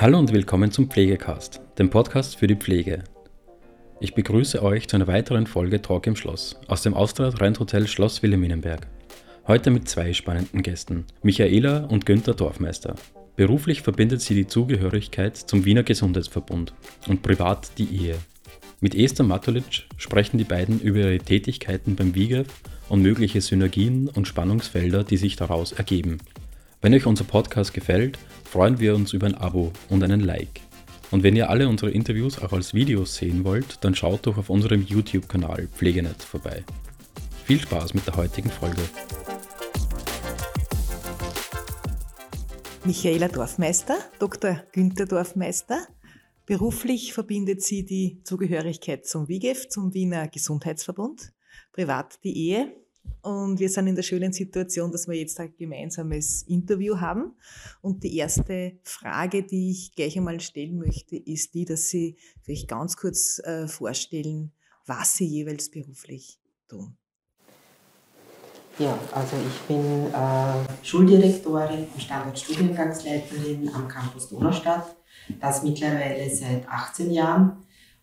Hallo und willkommen zum Pflegecast, dem Podcast für die Pflege. Ich begrüße euch zu einer weiteren Folge Talk im Schloss aus dem Austria Trend Hotel Schloss Wilhelminenberg. Heute mit zwei spannenden Gästen, Michaela und Günther Dorfmeister. Beruflich verbindet sie die Zugehörigkeit zum Wiener Gesundheitsverbund und privat die Ehe. Mit Esther Matulic sprechen die beiden über ihre Tätigkeiten beim WIGEF und mögliche Synergien und Spannungsfelder, die sich daraus ergeben. Wenn euch unser Podcast gefällt, freuen wir uns über ein Abo und einen Like. Und wenn ihr alle unsere Interviews auch als Videos sehen wollt, dann schaut doch auf unserem YouTube-Kanal Pflegenet vorbei. Viel Spaß mit der heutigen Folge. Michaela Dorfmeister, Dr. Günther Dorfmeister. Beruflich verbindet sie die Zugehörigkeit zum WIGEF, zum Wiener Gesundheitsverbund, privat die Ehe und wir sind in der schönen Situation, dass wir jetzt ein gemeinsames Interview haben. Und die erste Frage, die ich gleich einmal stellen möchte, ist die, dass Sie vielleicht ganz kurz äh, vorstellen, was Sie jeweils beruflich tun. Ja, also ich bin äh, Schuldirektorin und Standortstudiengangsleiterin am Campus Donaustadt. Das mittlerweile seit 18 Jahren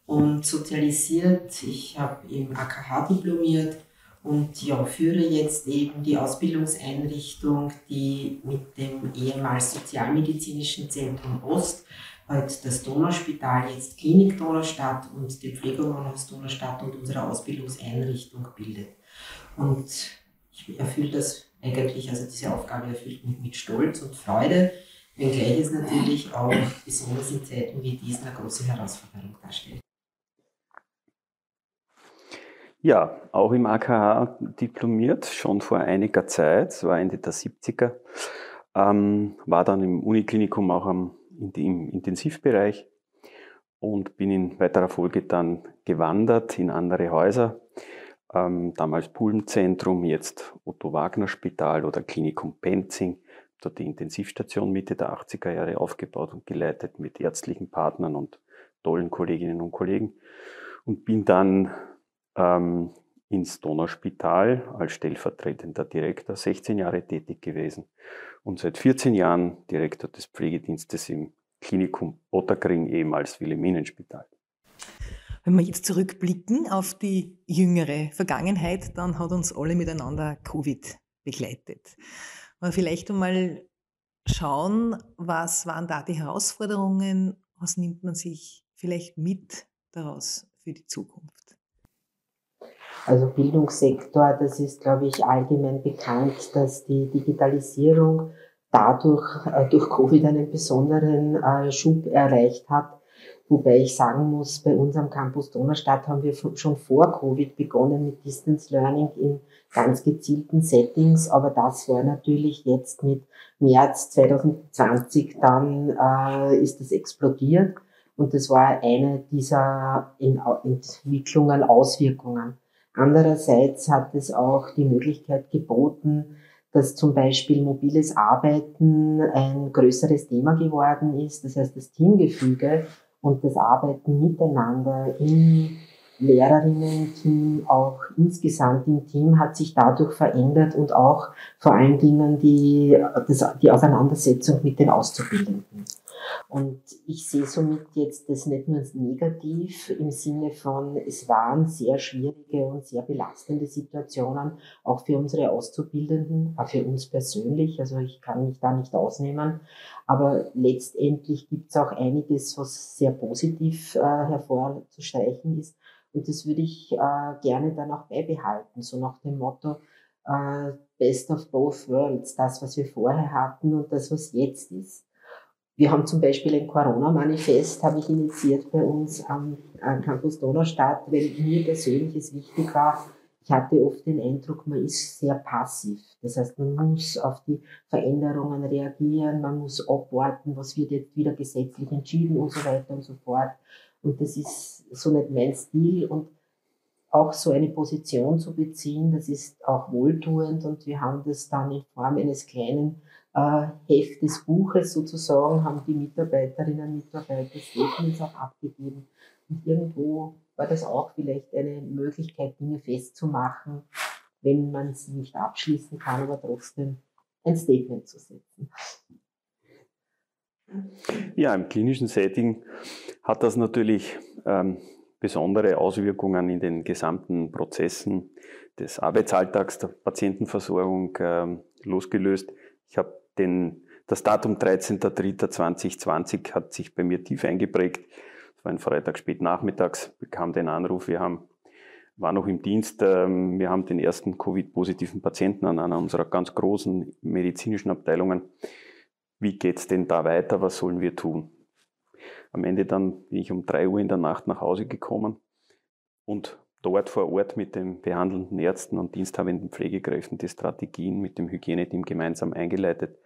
und sozialisiert. Ich habe im AKH diplomiert und ja, führe jetzt eben die Ausbildungseinrichtung, die mit dem ehemals Sozialmedizinischen Zentrum Ost, heute das Donauspital, jetzt Klinik Donaustadt und den Pflegewohnhaus Donaustadt und unsere Ausbildungseinrichtung bildet. Und ich erfülle das eigentlich, also diese Aufgabe erfüllt mich mit Stolz und Freude, wenngleich es natürlich auch besonders in Zeiten wie diesen eine große Herausforderung darstellt. Ja, auch im AKH diplomiert, schon vor einiger Zeit, so Ende der 70er. Ähm, war dann im Uniklinikum auch am, in im Intensivbereich und bin in weiterer Folge dann gewandert in andere Häuser. Ähm, damals Pulmenzentrum, jetzt Otto Wagner Spital oder Klinikum Penzing. Dort die Intensivstation Mitte der 80er Jahre aufgebaut und geleitet mit ärztlichen Partnern und tollen Kolleginnen und Kollegen. Und bin dann ähm, ins Donauspital als stellvertretender Direktor 16 Jahre tätig gewesen und seit 14 Jahren Direktor des Pflegedienstes im Klinikum Otterkring, ehemals Wilhelminenspital. Wenn wir jetzt zurückblicken auf die jüngere Vergangenheit, dann hat uns alle miteinander Covid begleitet. Aber vielleicht einmal schauen, was waren da die Herausforderungen, was nimmt man sich vielleicht mit daraus für die Zukunft? Also Bildungssektor, das ist, glaube ich, allgemein bekannt, dass die Digitalisierung dadurch äh, durch Covid einen besonderen äh, Schub erreicht hat. Wobei ich sagen muss, bei uns am Campus Donaustadt haben wir schon vor Covid begonnen mit Distance Learning in ganz gezielten Settings, aber das war natürlich jetzt mit März 2020 dann äh, ist das explodiert und das war eine dieser Entwicklungen, Auswirkungen. Andererseits hat es auch die Möglichkeit geboten, dass zum Beispiel mobiles Arbeiten ein größeres Thema geworden ist. Das heißt, das Teamgefüge und das Arbeiten miteinander im Lehrerinnen-Team, auch insgesamt im Team hat sich dadurch verändert und auch vor allen Dingen die, das, die Auseinandersetzung mit den Auszubildenden. Und ich sehe somit jetzt das nicht nur negativ im Sinne von, es waren sehr schwierige und sehr belastende Situationen, auch für unsere Auszubildenden, auch für uns persönlich. Also ich kann mich da nicht ausnehmen. Aber letztendlich gibt es auch einiges, was sehr positiv äh, hervorzustreichen ist. Und das würde ich äh, gerne dann auch beibehalten, so nach dem Motto, äh, Best of both worlds, das, was wir vorher hatten und das, was jetzt ist. Wir haben zum Beispiel ein Corona-Manifest, habe ich initiiert bei uns am, am Campus Donaustadt, weil mir persönlich es wichtig war, ich hatte oft den Eindruck, man ist sehr passiv. Das heißt, man muss auf die Veränderungen reagieren, man muss abwarten, was wird jetzt wieder gesetzlich entschieden und so weiter und so fort. Und das ist so nicht mein Stil und auch so eine Position zu beziehen, das ist auch wohltuend und wir haben das dann in Form eines kleinen äh, Heft des Buches sozusagen, haben die Mitarbeiterinnen und Mitarbeiter Statements auch abgegeben. Und irgendwo war das auch vielleicht eine Möglichkeit, Dinge festzumachen, wenn man sie nicht abschließen kann, aber trotzdem ein Statement zu setzen. Ja, im klinischen Setting hat das natürlich ähm, besondere Auswirkungen in den gesamten Prozessen des Arbeitsalltags der Patientenversorgung ähm, losgelöst. Ich habe den, das Datum 13.03.2020 hat sich bei mir tief eingeprägt. Es war ein Freitag spät nachmittags, bekam den Anruf, wir haben, war noch im Dienst, ähm, wir haben den ersten Covid-positiven Patienten an einer unserer ganz großen medizinischen Abteilungen. Wie geht's denn da weiter? Was sollen wir tun? Am Ende dann bin ich um drei Uhr in der Nacht nach Hause gekommen und dort vor Ort mit den behandelnden Ärzten und diensthabenden Pflegekräften die Strategien mit dem Hygieneteam gemeinsam eingeleitet.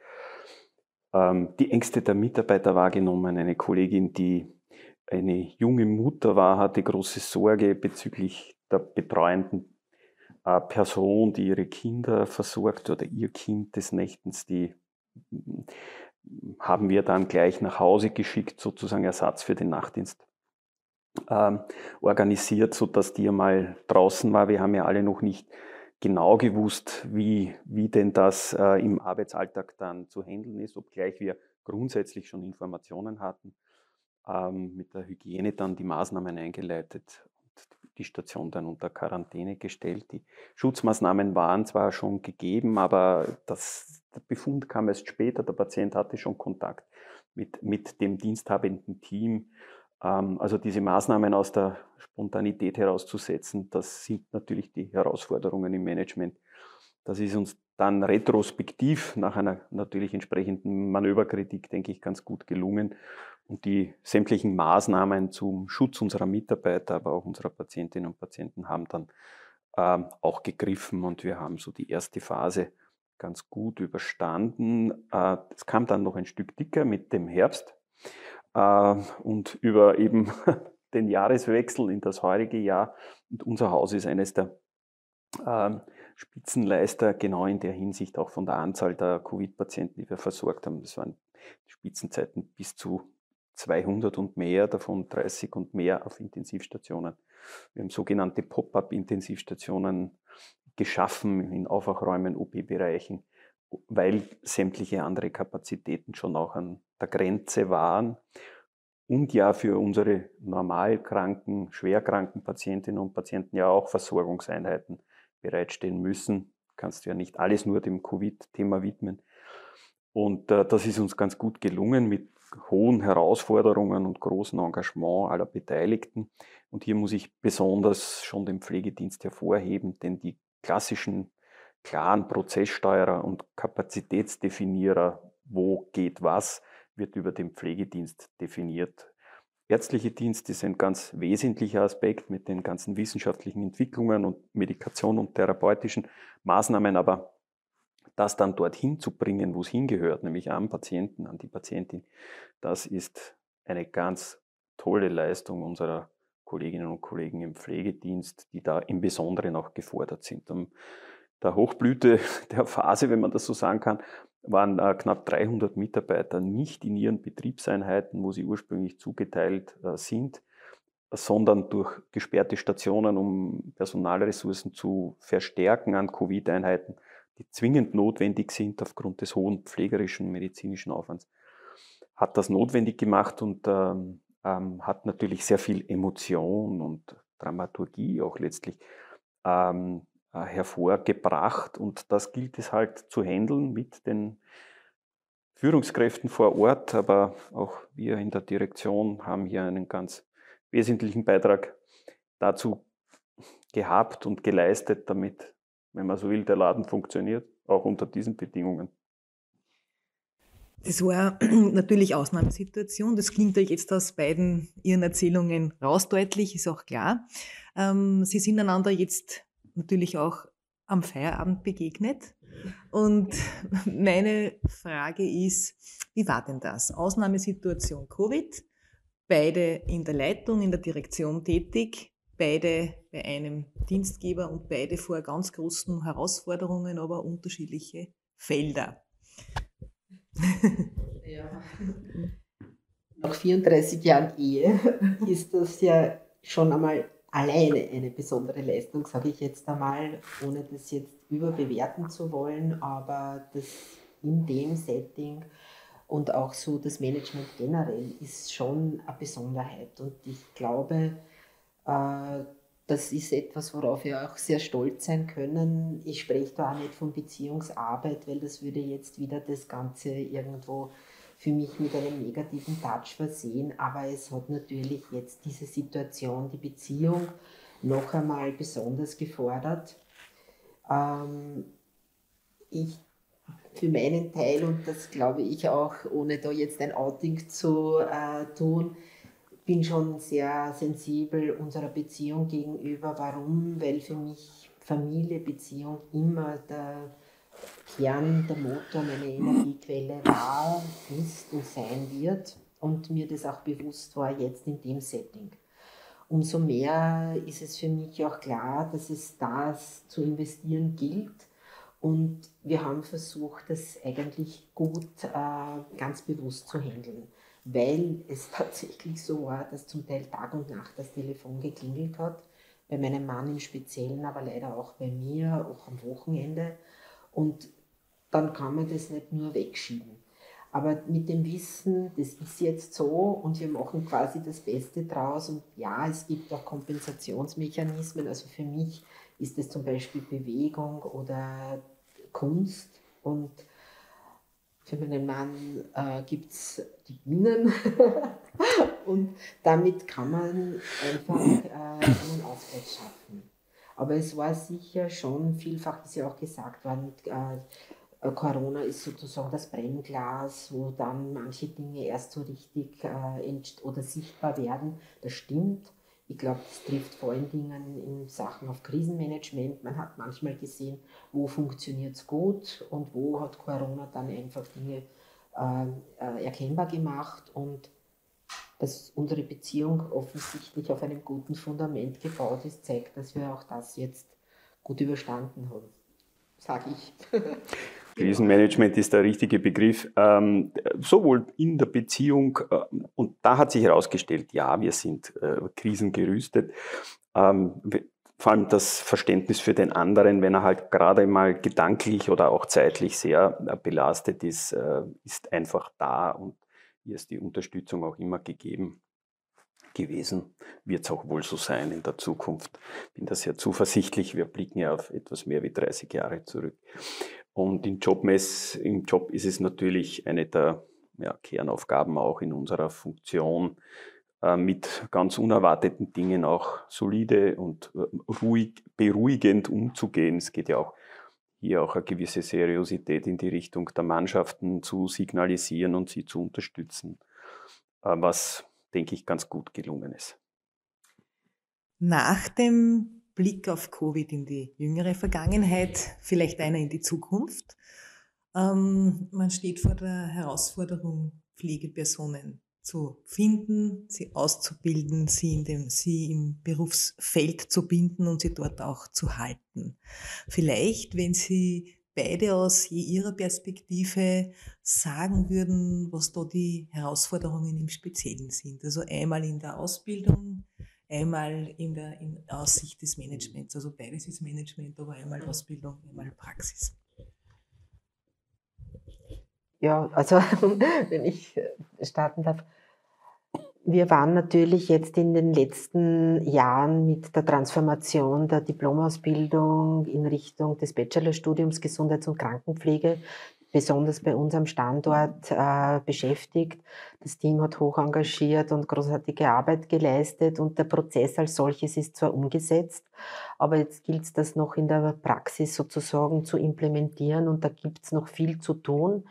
Ähm, die Ängste der Mitarbeiter wahrgenommen. Eine Kollegin, die eine junge Mutter war, hatte große Sorge bezüglich der betreuenden äh, Person, die ihre Kinder versorgt oder ihr Kind des Nächtens, die haben wir dann gleich nach Hause geschickt, sozusagen Ersatz für den Nachtdienst ähm, organisiert, so dass die einmal draußen war. Wir haben ja alle noch nicht genau gewusst, wie, wie denn das äh, im Arbeitsalltag dann zu handeln ist, obgleich wir grundsätzlich schon Informationen hatten, ähm, mit der Hygiene dann die Maßnahmen eingeleitet die Station dann unter Quarantäne gestellt. Die Schutzmaßnahmen waren zwar schon gegeben, aber das der Befund kam erst später. Der Patient hatte schon Kontakt mit, mit dem diensthabenden Team. Ähm, also diese Maßnahmen aus der Spontanität herauszusetzen, das sind natürlich die Herausforderungen im Management. Das ist uns dann retrospektiv nach einer natürlich entsprechenden Manöverkritik, denke ich, ganz gut gelungen. Und die sämtlichen Maßnahmen zum Schutz unserer Mitarbeiter, aber auch unserer Patientinnen und Patienten haben dann ähm, auch gegriffen und wir haben so die erste Phase ganz gut überstanden. Äh, es kam dann noch ein Stück dicker mit dem Herbst äh, und über eben den Jahreswechsel in das heurige Jahr. Und unser Haus ist eines der ähm, Spitzenleister, genau in der Hinsicht auch von der Anzahl der Covid-Patienten, die wir versorgt haben. Das waren Spitzenzeiten bis zu 200 und mehr, davon 30 und mehr auf Intensivstationen. Wir haben sogenannte Pop-up-Intensivstationen geschaffen in Aufwachräumen, OP-Bereichen, weil sämtliche andere Kapazitäten schon auch an der Grenze waren und ja für unsere normalkranken, schwerkranken Patientinnen und Patienten ja auch Versorgungseinheiten bereitstellen müssen. Kannst du ja nicht alles nur dem Covid-Thema widmen. Und äh, das ist uns ganz gut gelungen mit hohen Herausforderungen und großem Engagement aller Beteiligten. Und hier muss ich besonders schon den Pflegedienst hervorheben, denn die klassischen klaren Prozesssteuerer und Kapazitätsdefinierer, wo geht was, wird über den Pflegedienst definiert. Ärztliche Dienst ist ein ganz wesentlicher Aspekt mit den ganzen wissenschaftlichen Entwicklungen und Medikation und therapeutischen Maßnahmen, aber das dann dorthin zu bringen, wo es hingehört, nämlich am Patienten, an die Patientin, das ist eine ganz tolle Leistung unserer Kolleginnen und Kollegen im Pflegedienst, die da im Besonderen auch gefordert sind. Am der Hochblüte der Phase, wenn man das so sagen kann, waren äh, knapp 300 Mitarbeiter nicht in ihren Betriebseinheiten, wo sie ursprünglich zugeteilt äh, sind, sondern durch gesperrte Stationen, um Personalressourcen zu verstärken an Covid-Einheiten, die zwingend notwendig sind aufgrund des hohen pflegerischen medizinischen Aufwands, hat das notwendig gemacht und ähm, ähm, hat natürlich sehr viel Emotion und Dramaturgie auch letztlich ähm, äh, hervorgebracht. Und das gilt es halt zu handeln mit den Führungskräften vor Ort, aber auch wir in der Direktion haben hier einen ganz wesentlichen Beitrag dazu gehabt und geleistet, damit, wenn man so will, der Laden funktioniert, auch unter diesen Bedingungen. Das war natürlich Ausnahmesituation. Das klingt euch jetzt aus beiden Ihren Erzählungen raus deutlich, ist auch klar. Ähm, Sie sind einander jetzt natürlich auch am Feierabend begegnet. Und meine Frage ist, wie war denn das? Ausnahmesituation Covid, beide in der Leitung, in der Direktion tätig, beide bei einem Dienstgeber und beide vor ganz großen Herausforderungen, aber unterschiedliche Felder. Ja. Nach 34 Jahren Ehe ist das ja schon einmal alleine eine besondere Leistung, sage ich jetzt einmal, ohne das jetzt überbewerten zu wollen, aber das in dem Setting und auch so das Management generell ist schon eine Besonderheit. Und ich glaube, das ist etwas, worauf wir auch sehr stolz sein können. Ich spreche da auch nicht von Beziehungsarbeit, weil das würde jetzt wieder das Ganze irgendwo für mich mit einem negativen Touch versehen. Aber es hat natürlich jetzt diese Situation, die Beziehung, noch einmal besonders gefordert. Ähm, ich für meinen Teil, und das glaube ich auch, ohne da jetzt ein Outing zu äh, tun, bin schon sehr sensibel unserer Beziehung gegenüber. Warum? Weil für mich Familie, Beziehung immer der Kern, der Motor, meine Energiequelle war, ist und sein wird und mir das auch bewusst war jetzt in dem Setting. Umso mehr ist es für mich auch klar, dass es das zu investieren gilt und wir haben versucht, das eigentlich gut äh, ganz bewusst zu handeln, weil es tatsächlich so war, dass zum Teil Tag und Nacht das Telefon geklingelt hat, bei meinem Mann im Speziellen, aber leider auch bei mir, auch am Wochenende. Und dann kann man das nicht nur wegschieben. Aber mit dem Wissen, das ist jetzt so und wir machen quasi das Beste draus. Und ja, es gibt auch Kompensationsmechanismen. Also für mich ist es zum Beispiel Bewegung oder Kunst. Und für meinen Mann äh, gibt es die Bienen. und damit kann man einfach äh, einen Ausgleich schaffen. Aber es war sicher schon, vielfach ist ja auch gesagt worden, äh, äh, Corona ist sozusagen das Brennglas, wo dann manche Dinge erst so richtig äh, oder sichtbar werden. Das stimmt. Ich glaube, das trifft vor allen Dingen in Sachen auf Krisenmanagement. Man hat manchmal gesehen, wo funktioniert es gut und wo hat Corona dann einfach Dinge äh, äh, erkennbar gemacht und dass unsere Beziehung offensichtlich auf einem guten Fundament gebaut ist, zeigt, dass wir auch das jetzt gut überstanden haben, sage ich. Krisenmanagement ist der richtige Begriff. Ähm, sowohl in der Beziehung, äh, und da hat sich herausgestellt, ja, wir sind äh, krisengerüstet. Ähm, vor allem das Verständnis für den anderen, wenn er halt gerade mal gedanklich oder auch zeitlich sehr äh, belastet ist, äh, ist einfach da und hier ist die Unterstützung auch immer gegeben gewesen. Wird es auch wohl so sein in der Zukunft. Bin da sehr zuversichtlich. Wir blicken ja auf etwas mehr wie 30 Jahre zurück. Und im Jobmess, im Job ist es natürlich eine der ja, Kernaufgaben auch in unserer Funktion, äh, mit ganz unerwarteten Dingen auch solide und äh, ruhig, beruhigend umzugehen. Es geht ja auch hier auch eine gewisse Seriosität in die Richtung der Mannschaften zu signalisieren und sie zu unterstützen, äh, was, denke ich, ganz gut gelungen ist. Nach dem Blick auf Covid in die jüngere Vergangenheit, vielleicht einer in die Zukunft. Ähm, man steht vor der Herausforderung, Pflegepersonen zu finden, sie auszubilden, sie, in dem, sie im Berufsfeld zu binden und sie dort auch zu halten. Vielleicht, wenn Sie beide aus Ihrer Perspektive sagen würden, was da die Herausforderungen im Speziellen sind. Also einmal in der Ausbildung, einmal in der in Aussicht des Managements. Also beides ist Management, aber einmal Ausbildung, einmal Praxis. Ja, also wenn ich äh, starten darf. Wir waren natürlich jetzt in den letzten Jahren mit der Transformation der Diplomausbildung in Richtung des Bachelorstudiums Gesundheits- und Krankenpflege besonders bei unserem Standort äh, beschäftigt. Das Team hat hoch engagiert und großartige Arbeit geleistet und der Prozess als solches ist zwar umgesetzt, aber jetzt gilt es, das noch in der Praxis sozusagen zu implementieren und da gibt es noch viel zu tun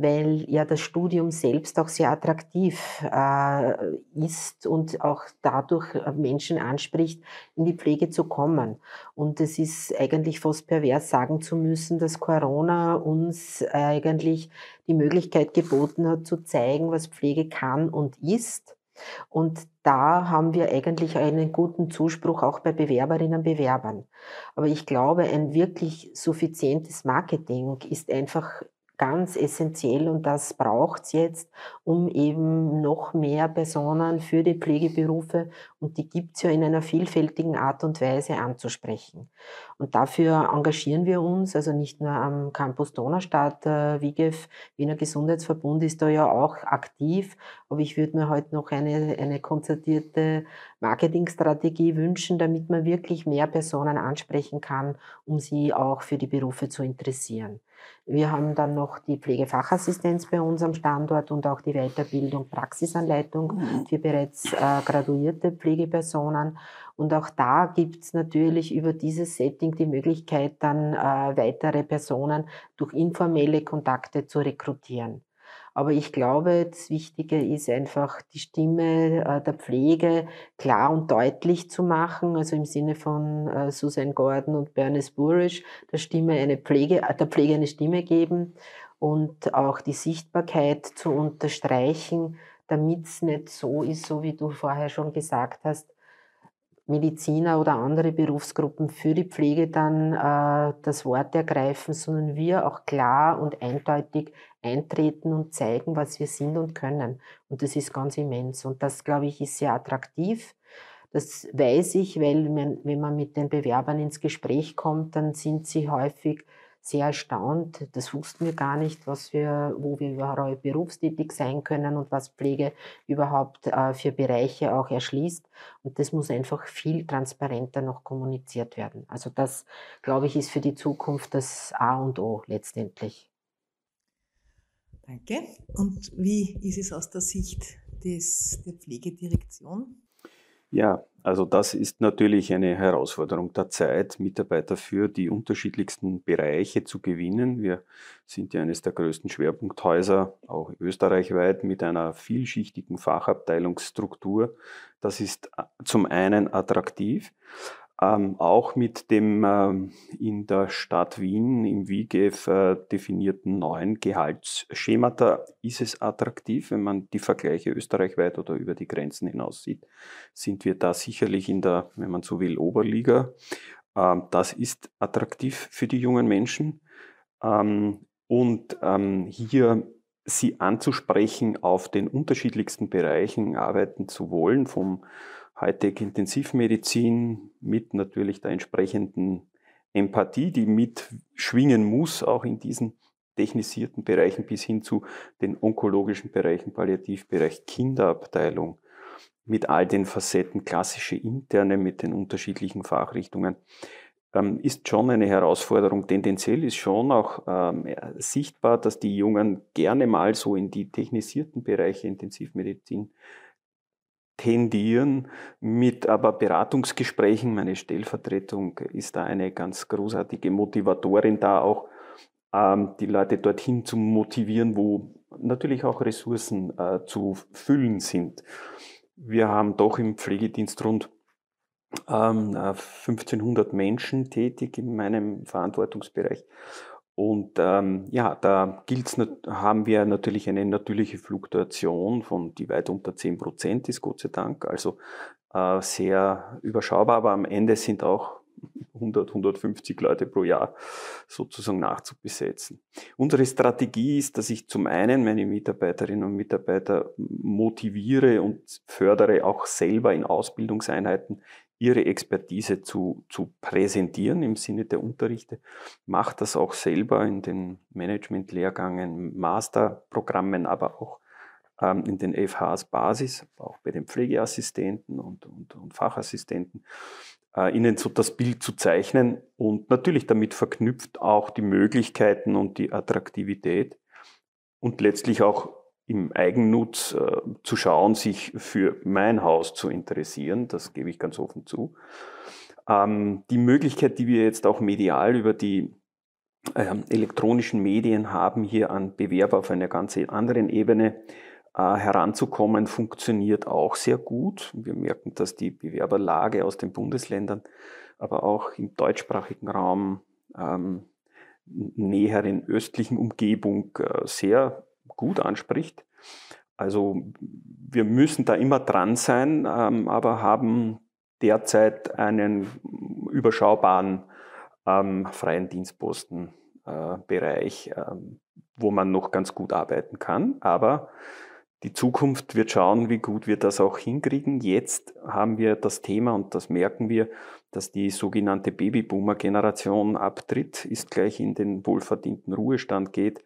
weil ja das Studium selbst auch sehr attraktiv äh, ist und auch dadurch äh, Menschen anspricht, in die Pflege zu kommen. Und es ist eigentlich fast pervers sagen zu müssen, dass Corona uns eigentlich die Möglichkeit geboten hat, zu zeigen, was Pflege kann und ist. Und da haben wir eigentlich einen guten Zuspruch auch bei Bewerberinnen und Bewerbern. Aber ich glaube, ein wirklich suffizientes Marketing ist einfach ganz essentiell und das braucht es jetzt, um eben noch mehr Personen für die Pflegeberufe Und die gibt es ja in einer vielfältigen Art und Weise anzusprechen. Und dafür engagieren wir uns, also nicht nur am Campus Donaustadt, äh, WIGEF, Wiener Gesundheitsverbund ist da ja auch aktiv, aber ich würde mir heute noch eine, eine konzertierte Marketingstrategie wünschen, damit man wirklich mehr Personen ansprechen kann, um sie auch für die Berufe zu interessieren. Wir haben dann noch die Pflegefachassistenz bei uns am Standort und auch die Weiterbildung Praxisanleitung mhm. für bereits äh, graduierte Pflegepersonen. Und auch da gibt es natürlich über dieses Setting die Möglichkeit, dann äh, weitere Personen durch informelle Kontakte zu rekrutieren. Aber ich glaube, das Wichtige ist einfach, die Stimme äh, der Pflege klar und deutlich zu machen, also im Sinne von äh, Susan Gordon und Bernice Burish, der Stimme eine Pflege, der Pflege eine Stimme geben und auch die Sichtbarkeit zu unterstreichen, damit es nicht so ist, so wie du vorher schon gesagt hast, Mediziner oder andere Berufsgruppen für die Pflege dann äh, das Wort ergreifen, sondern wir auch klar und eindeutig eintreten und zeigen, was wir sind und können. Und das ist ganz immens. Und das, glaube ich, ist sehr attraktiv. Das weiß ich, weil man, wenn man mit den Bewerbern ins Gespräch kommt, dann sind sie häufig sehr erstaunt. Das wussten wir gar nicht, was wir, wo wir überhaupt berufstätig sein können und was Pflege überhaupt äh, für Bereiche auch erschließt. Und das muss einfach viel transparenter noch kommuniziert werden. Also das, glaube ich, ist für die Zukunft das A und O letztendlich. Danke. Und wie ist es aus der Sicht des, der Pflegedirektion? Ja, also das ist natürlich eine Herausforderung der Zeit, Mitarbeiter für die unterschiedlichsten Bereiche zu gewinnen. Wir sind ja eines der größten Schwerpunkthäuser, auch österreichweit, mit einer vielschichtigen Fachabteilungsstruktur. Das ist äh, zum einen attraktiv, ähm, auch mit dem ähm, in der Stadt Wien im WIGEF äh, definierten neuen Gehaltsschemata ist es attraktiv, wenn man die Vergleiche österreichweit oder über die Grenzen hinaus sieht, sind wir da sicherlich in der, wenn man so will, Oberliga. Ähm, das ist attraktiv für die jungen Menschen. Ähm, und ähm, hier sie anzusprechen, auf den unterschiedlichsten Bereichen arbeiten zu wollen, vom Hightech-Intensivmedizin mit natürlich der entsprechenden Empathie, die mitschwingen muss, auch in diesen technisierten Bereichen bis hin zu den onkologischen Bereichen, Palliativbereich, Kinderabteilung, mit all den Facetten, klassische interne mit den unterschiedlichen Fachrichtungen, ähm, ist schon eine Herausforderung. Tendenziell ist schon auch ähm, sichtbar, dass die Jungen gerne mal so in die technisierten Bereiche Intensivmedizin tendieren mit aber Beratungsgesprächen. Meine Stellvertretung ist da eine ganz großartige Motivatorin da auch, ähm, die Leute dorthin zu motivieren, wo natürlich auch Ressourcen äh, zu füllen sind. Wir haben doch im Pflegedienst rund 1500 ähm, Menschen tätig in meinem Verantwortungsbereich und ähm, ja, da gilt's, haben wir natürlich eine natürliche Fluktuation von, die weit unter 10 Prozent ist, Gott sei Dank. Also äh, sehr überschaubar, aber am Ende sind auch 100, 150 Leute pro Jahr sozusagen nachzubesetzen. Unsere Strategie ist, dass ich zum einen meine Mitarbeiterinnen und Mitarbeiter motiviere und fördere, auch selber in Ausbildungseinheiten ihre Expertise zu, zu präsentieren im Sinne der Unterrichte. Macht das auch selber in den Management-Lehrgängen, Masterprogrammen, aber auch ähm, in den FHs Basis, auch bei den Pflegeassistenten und, und, und Fachassistenten, äh, ihnen so das Bild zu zeichnen und natürlich damit verknüpft auch die Möglichkeiten und die Attraktivität und letztlich auch im Eigennutz äh, zu schauen, sich für mein Haus zu interessieren. Das gebe ich ganz offen zu. Ähm, die Möglichkeit, die wir jetzt auch medial über die äh, elektronischen Medien haben, hier an Bewerber auf einer ganz anderen Ebene äh, heranzukommen, funktioniert auch sehr gut. Wir merken, dass die Bewerberlage aus den Bundesländern, aber auch im deutschsprachigen Raum, ähm, näheren östlichen Umgebung äh, sehr gut anspricht. Also wir müssen da immer dran sein, ähm, aber haben derzeit einen überschaubaren ähm, freien Dienstpostenbereich, äh, ähm, wo man noch ganz gut arbeiten kann. Aber Die Zukunft wird schauen, wie gut wir das auch hinkriegen. Jetzt haben wir das Thema und das merken wir, dass die sogenannte Babyboomer-Generation abtritt, ist gleich in den wohlverdienten Ruhestand geht.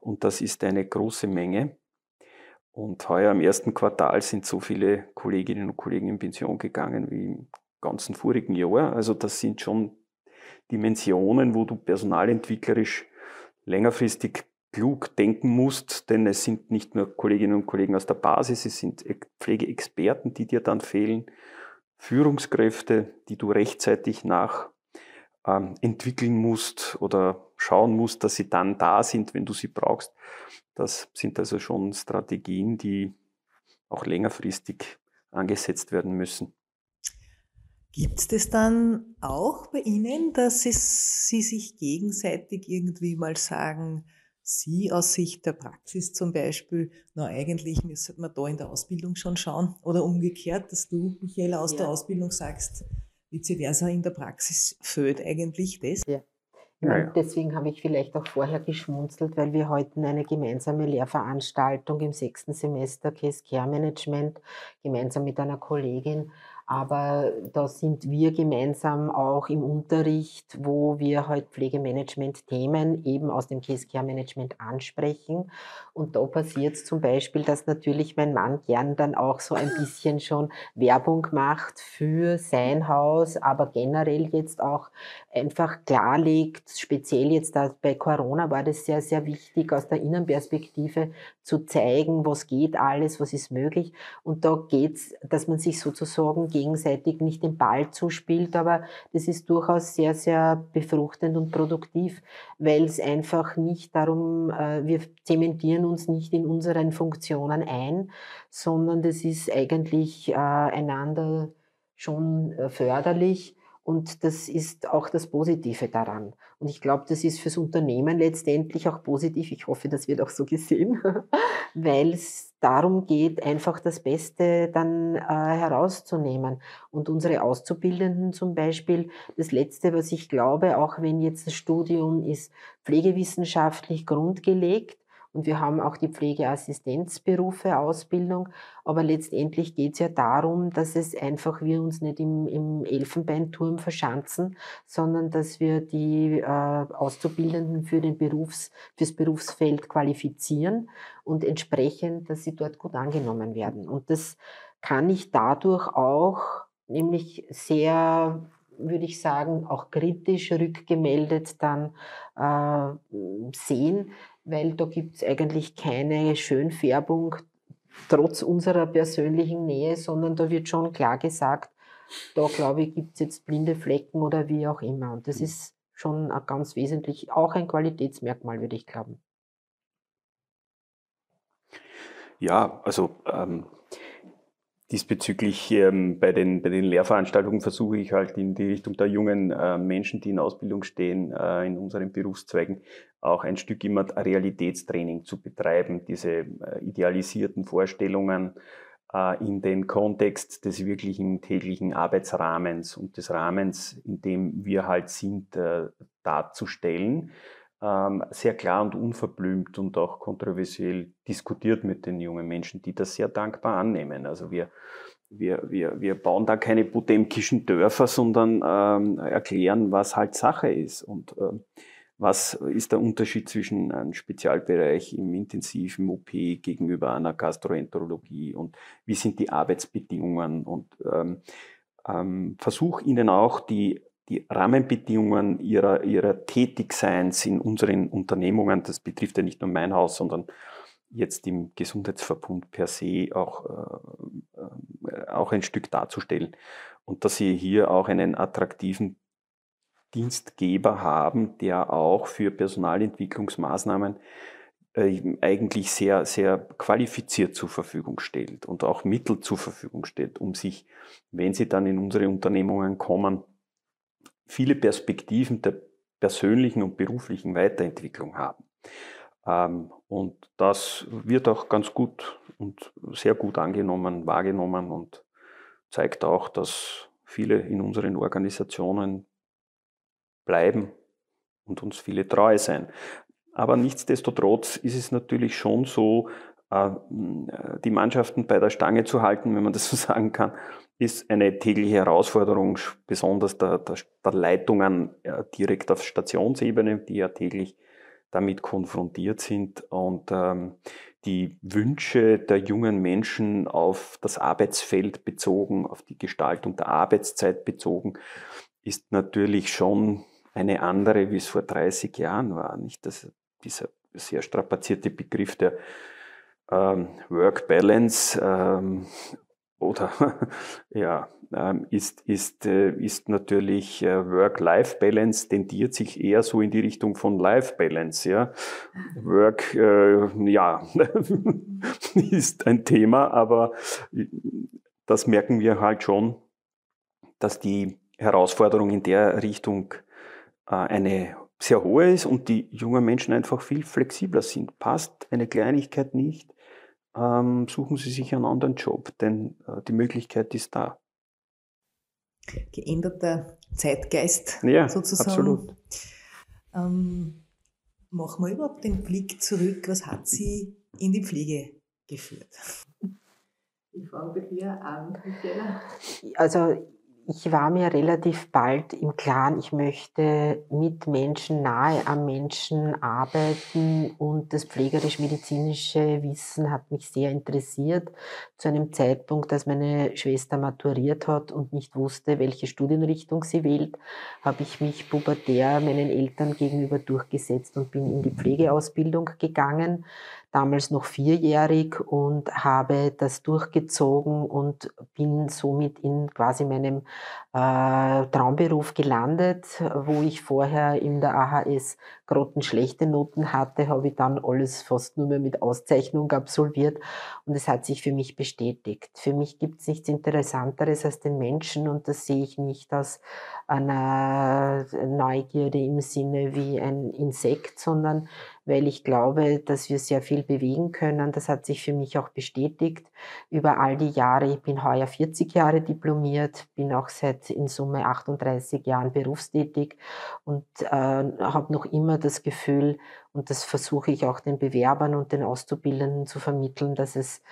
Und das ist eine große Menge. Und heuer im ersten Quartal sind so viele Kolleginnen und Kollegen in Pension gegangen wie im ganzen vorigen Jahr. Also das sind schon Dimensionen, wo du personalentwicklerisch längerfristig klug denken musst, denn es sind nicht nur Kolleginnen und Kollegen aus der Basis, es sind Pflegeexperten, die dir dann fehlen, Führungskräfte, die du rechtzeitig nach ähm, entwickeln musst oder schauen musst, dass sie dann da sind, wenn du sie brauchst. Das sind also schon Strategien, die auch längerfristig angesetzt werden müssen. Gibt es das dann auch bei Ihnen, dass es, Sie sich gegenseitig irgendwie mal sagen, Sie aus Sicht der Praxis zum Beispiel, na eigentlich müsste man da in der Ausbildung schon schauen oder umgekehrt, dass du, Michaela, aus ja. der Ausbildung sagst, vice versa in der Praxis fehlt eigentlich das? Ja. Ja, deswegen habe ich vielleicht auch vorher geschmunzelt, weil wir heute eine gemeinsame Lehrveranstaltung im sechsten Semester Case Care Management gemeinsam mit einer Kollegin aber da sind wir gemeinsam auch im Unterricht, wo wir halt Pflegemanagement-Themen eben aus dem Case Care Management ansprechen. Und da passiert es zum Beispiel, dass natürlich mein Mann gern dann auch so ein bisschen schon Werbung macht für sein Haus, aber generell jetzt auch einfach klarlegt, speziell jetzt bei Corona war das sehr, sehr wichtig, aus der Innenperspektive zu zeigen, was geht alles, was ist möglich. Und da geht's, dass man sich sozusagen gegenseitig nicht den Ball zuspielt, aber das ist durchaus sehr, sehr befruchtend und produktiv, weil es einfach nicht darum, äh, wir zementieren uns nicht in unseren Funktionen ein, sondern das ist eigentlich äh, einander schon äh, förderlich und das ist auch das Positive daran. Und ich glaube, das ist fürs Unternehmen letztendlich auch positiv. Ich hoffe, das wird auch so gesehen, weil es darum geht, einfach das Beste dann äh, herauszunehmen. Und unsere Auszubildenden zum Beispiel, das Letzte, was ich glaube, auch wenn jetzt das Studium ist pflegewissenschaftlich grundgelegt, und wir haben auch die Pflegeassistenzberufe, Ausbildung. Aber letztendlich geht es ja darum, dass es einfach wir uns nicht im, im Elfenbeinturm verschanzen, sondern dass wir die äh, Auszubildenden für den Berufs, fürs Berufsfeld qualifizieren und entsprechend, dass sie dort gut angenommen werden. Und das kann ich dadurch auch nämlich sehr würde ich sagen, auch kritisch rückgemeldet dann äh, sehen, weil da gibt es eigentlich keine Schönfärbung trotz unserer persönlichen Nähe, sondern da wird schon klar gesagt, da glaube ich, gibt es jetzt blinde Flecken oder wie auch immer. Und das ist schon ganz wesentlich, auch ein Qualitätsmerkmal, würde ich glauben. Ja, also ähm, Diesbezüglich ähm, bei, den, bei den Lehrveranstaltungen versuche ich halt in die Richtung der jungen äh, Menschen, die in Ausbildung stehen, äh, in unseren Berufszweigen, auch ein Stück immer Realitätstraining zu betreiben, diese äh, idealisierten Vorstellungen äh, in den Kontext des wirklichen täglichen Arbeitsrahmens und des Rahmens, in dem wir halt sind, äh, darzustellen sehr klar und unverblümt und auch kontroversiell diskutiert mit den jungen Menschen, die das sehr dankbar annehmen. Also wir, wir, wir, wir bauen da keine potemkischen Dörfer, sondern ähm, erklären, was halt Sache ist und ähm, was ist der Unterschied zwischen einem Spezialbereich im intensiven OP gegenüber einer Gastroenterologie und wie sind die Arbeitsbedingungen und ähm, ähm, versuch ihnen auch die die Rahmenbedingungen ihrer, ihrer Tätigseins in unseren Unternehmungen, das betrifft ja nicht nur mein Haus, sondern jetzt im Gesundheitsverbund per se auch, äh, äh, auch ein Stück darzustellen. Und dass sie hier auch einen attraktiven Dienstgeber haben, der auch für Personalentwicklungsmaßnahmen äh, eigentlich sehr, sehr qualifiziert zur Verfügung stellt und auch Mittel zur Verfügung stellt, um sich, wenn sie dann in unsere Unternehmungen kommen, viele Perspektiven der persönlichen und beruflichen Weiterentwicklung haben. Ähm, und das wird auch ganz gut und sehr gut angenommen, wahrgenommen und zeigt auch, dass viele in unseren Organisationen bleiben und uns viele treu sein. Aber nichtsdestotrotz ist es natürlich schon so, äh, die Mannschaften bei der Stange zu halten, wenn man das so sagen kann, ist eine tägliche Herausforderung, besonders der, der, der Leitungen äh, direkt auf Stationsebene, die ja täglich damit konfrontiert sind und ähm, die Wünsche der jungen Menschen auf das Arbeitsfeld bezogen, auf die Gestaltung der Arbeitszeit bezogen, ist natürlich schon eine andere, wie es vor 30 Jahren war. Nicht das, dieser sehr strapazierte Begriff der ähm, Work Balance ähm, oder ja, ähm, ist, ist, äh, ist natürlich äh, Work-Life-Balance tendiert sich eher so in die Richtung von Life-Balance. Ja. Work, äh, ja, ist ein Thema, aber das merken wir halt schon, dass die Herausforderung in der Richtung äh, eine sehr hohe ist und die jungen Menschen einfach viel flexibler sind. Passt eine Kleinigkeit nicht, ähm, suchen sie sich einen anderen Job, denn äh, die Möglichkeit ist da. Geänderter Zeitgeist ja, sozusagen. Absolut. Ähm, machen wir überhaupt den Blick zurück, was hat Sie in die Pflege geführt? Ich fange bei dir an, Michaela. Also ich war mir relativ bald im Klaren, ich möchte mit Menschen nahe am Menschen arbeiten und das pflegerisch-medizinische Wissen hat mich sehr interessiert. Zu einem Zeitpunkt, als meine Schwester maturiert hat und nicht wusste, welche Studienrichtung sie wählt, habe ich mich pubertär meinen Eltern gegenüber durchgesetzt und bin in die Pflegeausbildung gegangen damals noch vierjährig und habe das durchgezogen und bin somit in quasi meinem äh, Traumberuf gelandet, wo ich vorher in der AHS grottenschlechte Noten hatte, habe ich dann alles fast nur mehr mit Auszeichnung absolviert und es hat sich für mich bestätigt. Für mich gibt es nichts Interessanteres als den Menschen und das sehe ich nicht aus einer Neugierde im Sinne wie ein Insekt, sondern weil ich glaube, dass wir sehr viel bewegen können. Das hat sich für mich auch bestätigt über all die Jahre. Ich bin heuer 40 Jahre diplomiert, bin auch seit in Summe 38 Jahren berufstätig und äh, habe noch immer das Gefühl, und das versuche ich auch den Bewerbern und den Auszubildenden zu vermitteln, dass es,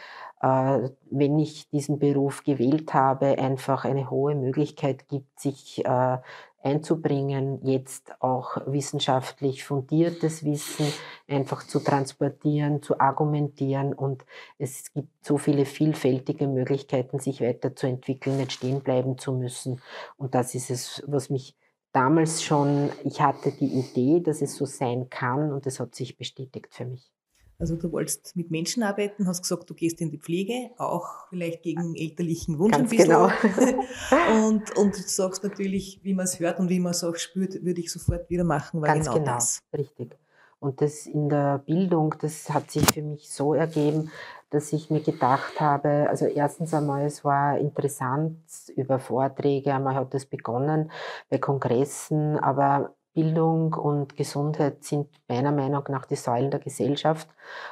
äh, wenn ich diesen Beruf gewählt habe, einfach eine hohe Möglichkeit gibt, sich äh, einzubringen, jetzt auch wissenschaftlich fundiertes Wissen einfach zu transportieren, zu argumentieren und es gibt so viele vielfältige Möglichkeiten, sich weiterzuentwickeln, nicht stehen bleiben zu müssen. Und das ist es, was mich damals schon, ich hatte die Idee, dass es so sein kann und es hat sich bestätigt für mich. Also du wolltest mit Menschen arbeiten, hast gesagt, du gehst in die Pflege, auch vielleicht gegen elterlichen Wunsch Ganz ein bisschen. Genau. und, und du sagst natürlich, wie man es hört und wie man es auch spürt, würde ich sofort wieder machen, weil Ganz genau, genau das. Richtig. Und das in der Bildung, das hat sich für mich so ergeben, dass ich mir gedacht habe, also erstens einmal, es war interessant über Vorträge, einmal hat es begonnen bei Kongressen, aber Bildung und Gesundheit sind meiner Meinung nach die Säulen der Gesellschaft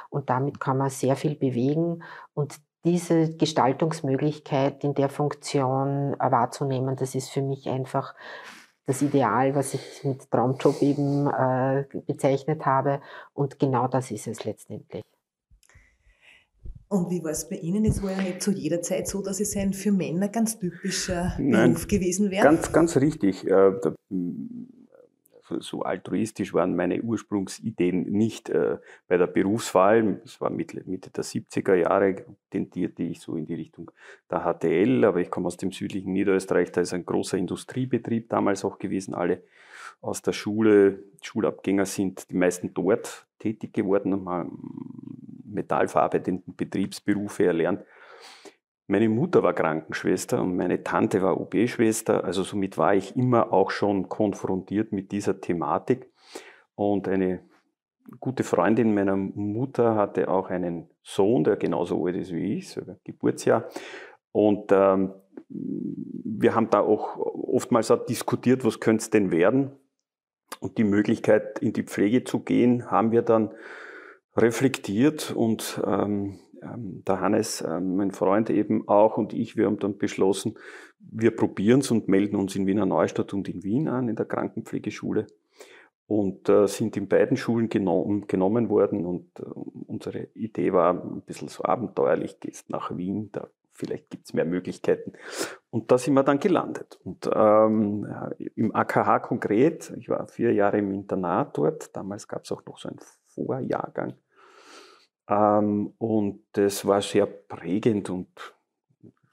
und damit kann man sehr viel bewegen und diese Gestaltungsmöglichkeit in der Funktion wahrzunehmen, das ist für mich einfach das Ideal, was ich mit Traumjob eben äh, bezeichnet habe. Und genau das ist es letztendlich. Und wie war es bei Ihnen? Es war ja nicht zu jeder Zeit so, dass es ein für Männer ganz typischer Nein, Beruf gewesen wäre. Ganz, ganz richtig. So altruistisch waren meine Ursprungsideen nicht äh, bei der Berufswahl. Es war Mitte, Mitte der 70er Jahre, tendierte ich so in die Richtung der HTL, aber ich komme aus dem südlichen Niederösterreich, da ist ein großer Industriebetrieb damals auch gewesen. Alle aus der Schule, Schulabgänger sind die meisten dort tätig geworden und haben metallverarbeitenden Betriebsberufe erlernt. Meine Mutter war Krankenschwester und meine Tante war OB-Schwester, also somit war ich immer auch schon konfrontiert mit dieser Thematik. Und eine gute Freundin meiner Mutter hatte auch einen Sohn, der genauso alt ist wie ich, sogar Geburtsjahr. Und ähm, wir haben da auch oftmals auch diskutiert, was könnte es denn werden. Und die Möglichkeit, in die Pflege zu gehen, haben wir dann reflektiert und ähm, ähm, der Hannes, ähm, mein Freund eben auch und ich, wir haben dann beschlossen, wir probieren es und melden uns in Wiener Neustadt und in Wien an, in der Krankenpflegeschule. und äh, sind in beiden Schulen genommen, genommen worden. Und äh, unsere Idee war ein bisschen so abenteuerlich, gehst nach Wien, da vielleicht gibt es mehr Möglichkeiten. Und da sind wir dann gelandet. Und ähm, im AKH konkret, ich war vier Jahre im Internat dort, damals gab es auch noch so einen Vorjahrgang. Ähm, und das war sehr prägend und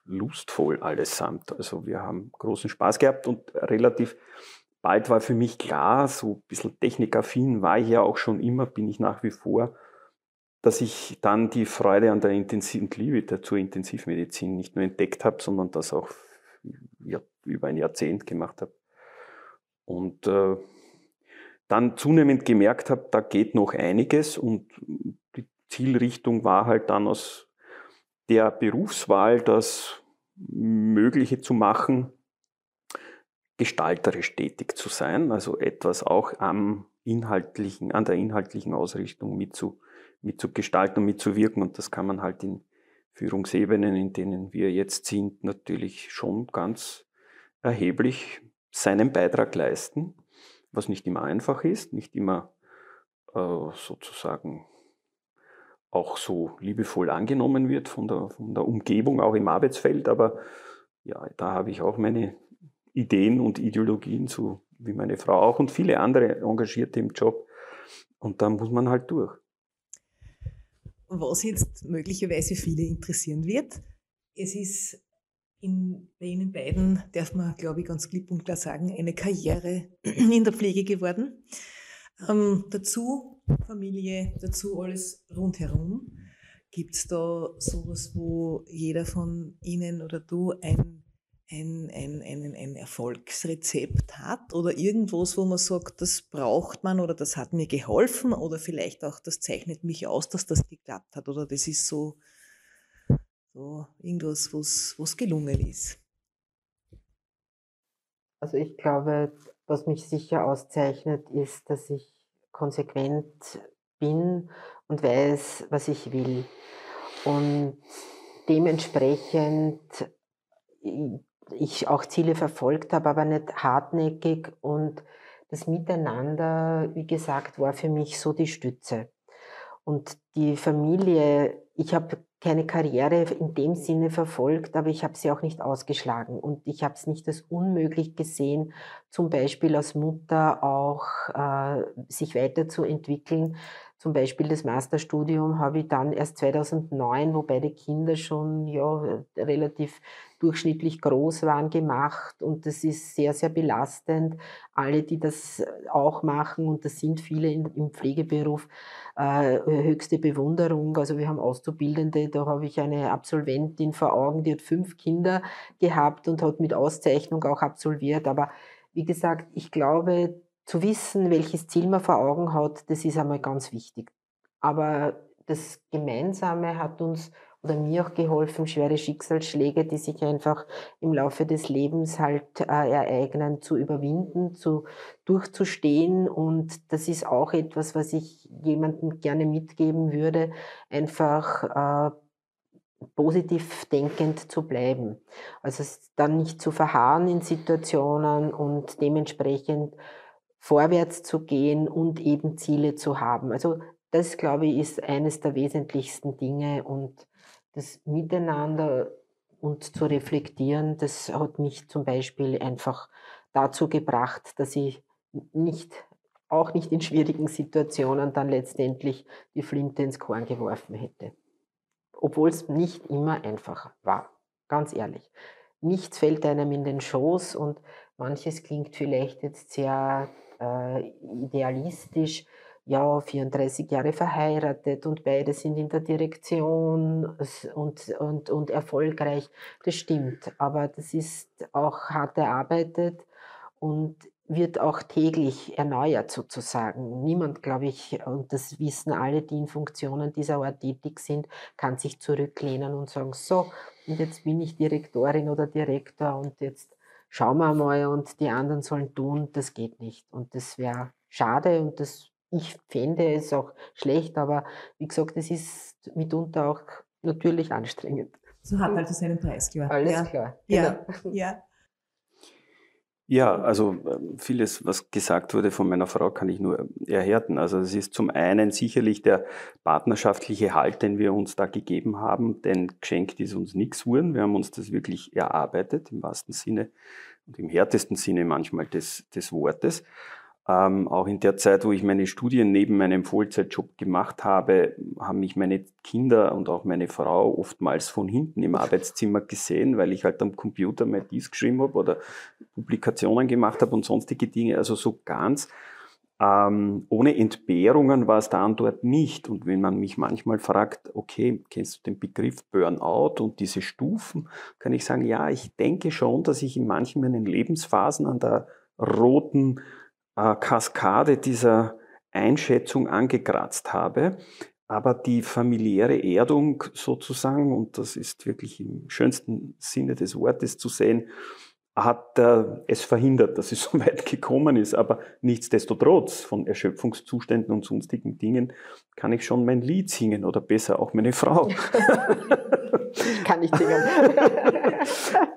lustvoll allesamt. Also wir haben großen Spaß gehabt und relativ bald war für mich klar, so ein bisschen technikaffin war ich ja auch schon immer, bin ich nach wie vor, dass ich dann die Freude an der Intensiv und Liebe zur Intensivmedizin nicht nur entdeckt habe, sondern das auch über ein Jahrzehnt gemacht habe. Und äh, dann zunehmend gemerkt habe, da geht noch einiges und Zielrichtung war halt dann aus der Berufswahl das Mögliche zu machen, gestalterisch tätig zu sein, also etwas auch am inhaltlichen, an der inhaltlichen Ausrichtung mitzu, mitzugestalten und mitzuwirken. Und das kann man halt in Führungsebenen, in denen wir jetzt sind, natürlich schon ganz erheblich seinen Beitrag leisten, was nicht immer einfach ist, nicht immer äh, sozusagen auch so liebevoll angenommen wird von der, von der Umgebung, auch im Arbeitsfeld. Aber ja, da habe ich auch meine Ideen und Ideologien, so wie meine Frau auch und viele andere Engagierte im Job. Und da muss man halt durch. Was jetzt möglicherweise viele interessieren wird, es ist in, bei Ihnen beiden, darf man, glaube ich, ganz klipp und klar sagen, eine Karriere in der Pflege geworden. Ähm, dazu Familie, dazu alles rundherum. Gibt es da sowas, wo jeder von Ihnen oder du ein ein, ein, ein, ein Erfolgsrezept hat oder irgendwas, wo man sagt, das braucht man oder das hat mir geholfen oder vielleicht auch, das zeichnet mich aus, dass das geklappt hat oder das ist so, so irgendwas, was gelungen ist. Also ich glaube, was mich sicher auszeichnet, ist, dass ich konsequent bin und weiß, was ich will. Und dementsprechend ich auch Ziele verfolgt habe, aber nicht hartnäckig. Und das Miteinander, wie gesagt, war für mich so die Stütze. Und die Familie, ich habe keine Karriere in dem Sinne verfolgt, aber ich habe sie auch nicht ausgeschlagen. Und ich habe es nicht als unmöglich gesehen, zum Beispiel als Mutter auch äh, sich weiterzuentwickeln, zum Beispiel das Masterstudium habe ich dann erst 2009, wo beide Kinder schon ja, relativ durchschnittlich groß waren, gemacht. Und das ist sehr, sehr belastend. Alle, die das auch machen, und das sind viele im Pflegeberuf, äh, höchste Bewunderung. Also wir haben Auszubildende, da habe ich eine Absolventin vor Augen, die hat fünf Kinder gehabt und hat mit Auszeichnung auch absolviert. Aber wie gesagt, ich glaube, zu wissen, welches Ziel man vor Augen hat, das ist einmal ganz wichtig. Aber das Gemeinsame hat uns oder mir auch geholfen, schwere Schicksalsschläge, die sich einfach im Laufe des Lebens halt äh, ereignen, zu überwinden, zu durchzustehen. Und das ist auch etwas, was ich jemandem gerne mitgeben würde, einfach äh, positiv denkend zu bleiben. Also dann nicht zu verharren in Situationen und dementsprechend vorwärts zu gehen und eben Ziele zu haben. Also das, glaube ich, ist eines der wesentlichsten Dinge und das Miteinander und zu reflektieren, das hat mich zum Beispiel einfach dazu gebracht, dass ich nicht, auch nicht in schwierigen Situationen dann letztendlich die Flinte ins Korn geworfen hätte. Obwohl es nicht immer einfach war, ganz ehrlich. Nichts fällt einem in den Schoß und manches klingt vielleicht jetzt sehr äh, idealistisch, ja, 34 Jahre verheiratet und beide sind in der Direktion und, und, und erfolgreich. Das stimmt, aber das ist auch hart erarbeitet und wird auch täglich erneuert sozusagen. Niemand, glaube ich, und das wissen alle, die in Funktionen dieser Art tätig sind, kann sich zurücklehnen und sagen, so, und jetzt bin ich Direktorin oder Direktor und jetzt schauen wir mal und die anderen sollen tun, das geht nicht. Und das wäre schade und das, ich fände es auch schlecht, aber wie gesagt, es ist mitunter auch natürlich anstrengend. So hat also seinen Preis, klar. Alles ja. klar. Genau. Ja, ja. Ja, also ähm, vieles, was gesagt wurde von meiner Frau, kann ich nur erhärten. Also es ist zum einen sicherlich der partnerschaftliche Halt, den wir uns da gegeben haben, denn geschenkt ist uns nichts wurden. Wir haben uns das wirklich erarbeitet, im wahrsten Sinne und im härtesten Sinne manchmal des, des Wortes. Ähm, auch in der Zeit, wo ich meine Studien neben meinem Vollzeitjob gemacht habe, haben mich meine Kinder und auch meine Frau oftmals von hinten im Arbeitszimmer gesehen, weil ich halt am Computer mal dies geschrieben habe oder Publikationen gemacht habe und sonstige Dinge. Also so ganz ähm, ohne Entbehrungen war es da und dort nicht. Und wenn man mich manchmal fragt, okay, kennst du den Begriff Burnout und diese Stufen, kann ich sagen, ja, ich denke schon, dass ich in manchen meinen Lebensphasen an der roten äh, Kaskade dieser Einschätzung angekratzt habe. Aber die familiäre Erdung sozusagen, und das ist wirklich im schönsten Sinne des Wortes zu sehen, hat äh, es verhindert, dass es so weit gekommen ist. Aber nichtsdestotrotz, von Erschöpfungszuständen und sonstigen Dingen, kann ich schon mein Lied singen oder besser auch meine Frau. kann nicht singen.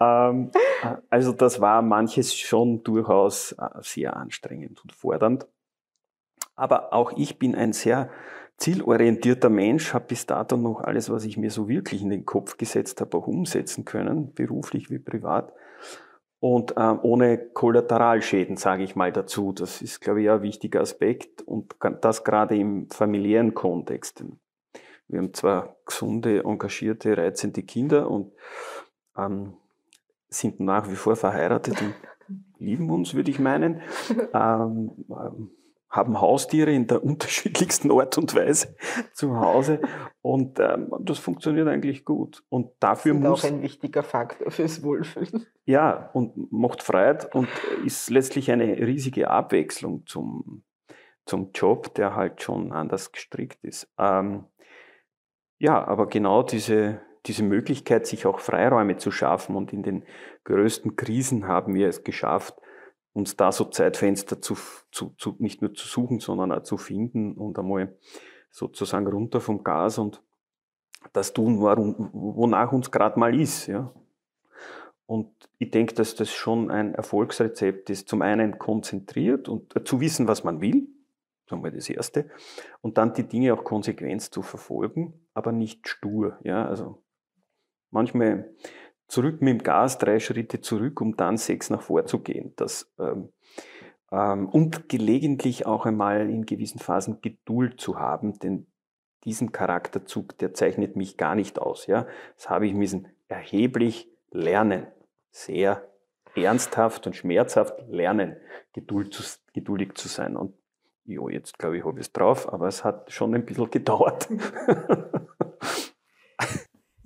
ähm, also das war manches schon durchaus äh, sehr anstrengend und fordernd. Aber auch ich bin ein sehr zielorientierter Mensch, habe bis dato noch alles, was ich mir so wirklich in den Kopf gesetzt habe, auch umsetzen können, beruflich wie privat und äh, ohne Kollateralschäden, sage ich mal dazu. Das ist, glaube ich, ein wichtiger Aspekt und das gerade im familiären Kontext. Wir haben zwar gesunde, engagierte, reizende Kinder und ähm, sind nach wie vor verheiratet und lieben uns, würde ich meinen. Ähm, ähm, haben Haustiere in der unterschiedlichsten Art und Weise zu Hause und ähm, das funktioniert eigentlich gut. Und dafür das ist muss auch ein wichtiger Faktor fürs Wohlfühlen. Ja, und macht Freude und ist letztlich eine riesige Abwechslung zum, zum Job, der halt schon anders gestrickt ist. Ähm, ja, aber genau diese, diese Möglichkeit, sich auch Freiräume zu schaffen und in den größten Krisen haben wir es geschafft, uns da so Zeitfenster zu, zu, zu, nicht nur zu suchen, sondern auch zu finden und einmal sozusagen runter vom Gas und das tun, wonach uns gerade mal ist. Ja. Und ich denke, dass das schon ein Erfolgsrezept ist. Zum einen konzentriert und zu wissen, was man will, sagen wir das Erste, und dann die Dinge auch konsequent zu verfolgen, aber nicht stur. Ja. Also manchmal zurück mit dem Gas, drei Schritte zurück, um dann sechs nach vor zu gehen. Das, ähm, ähm, und gelegentlich auch einmal in gewissen Phasen Geduld zu haben, denn diesen Charakterzug, der zeichnet mich gar nicht aus. Ja? Das habe ich müssen erheblich lernen, sehr ernsthaft und schmerzhaft lernen, Geduld zu, geduldig zu sein. Und jo, jetzt glaube ich, habe ich es drauf, aber es hat schon ein bisschen gedauert.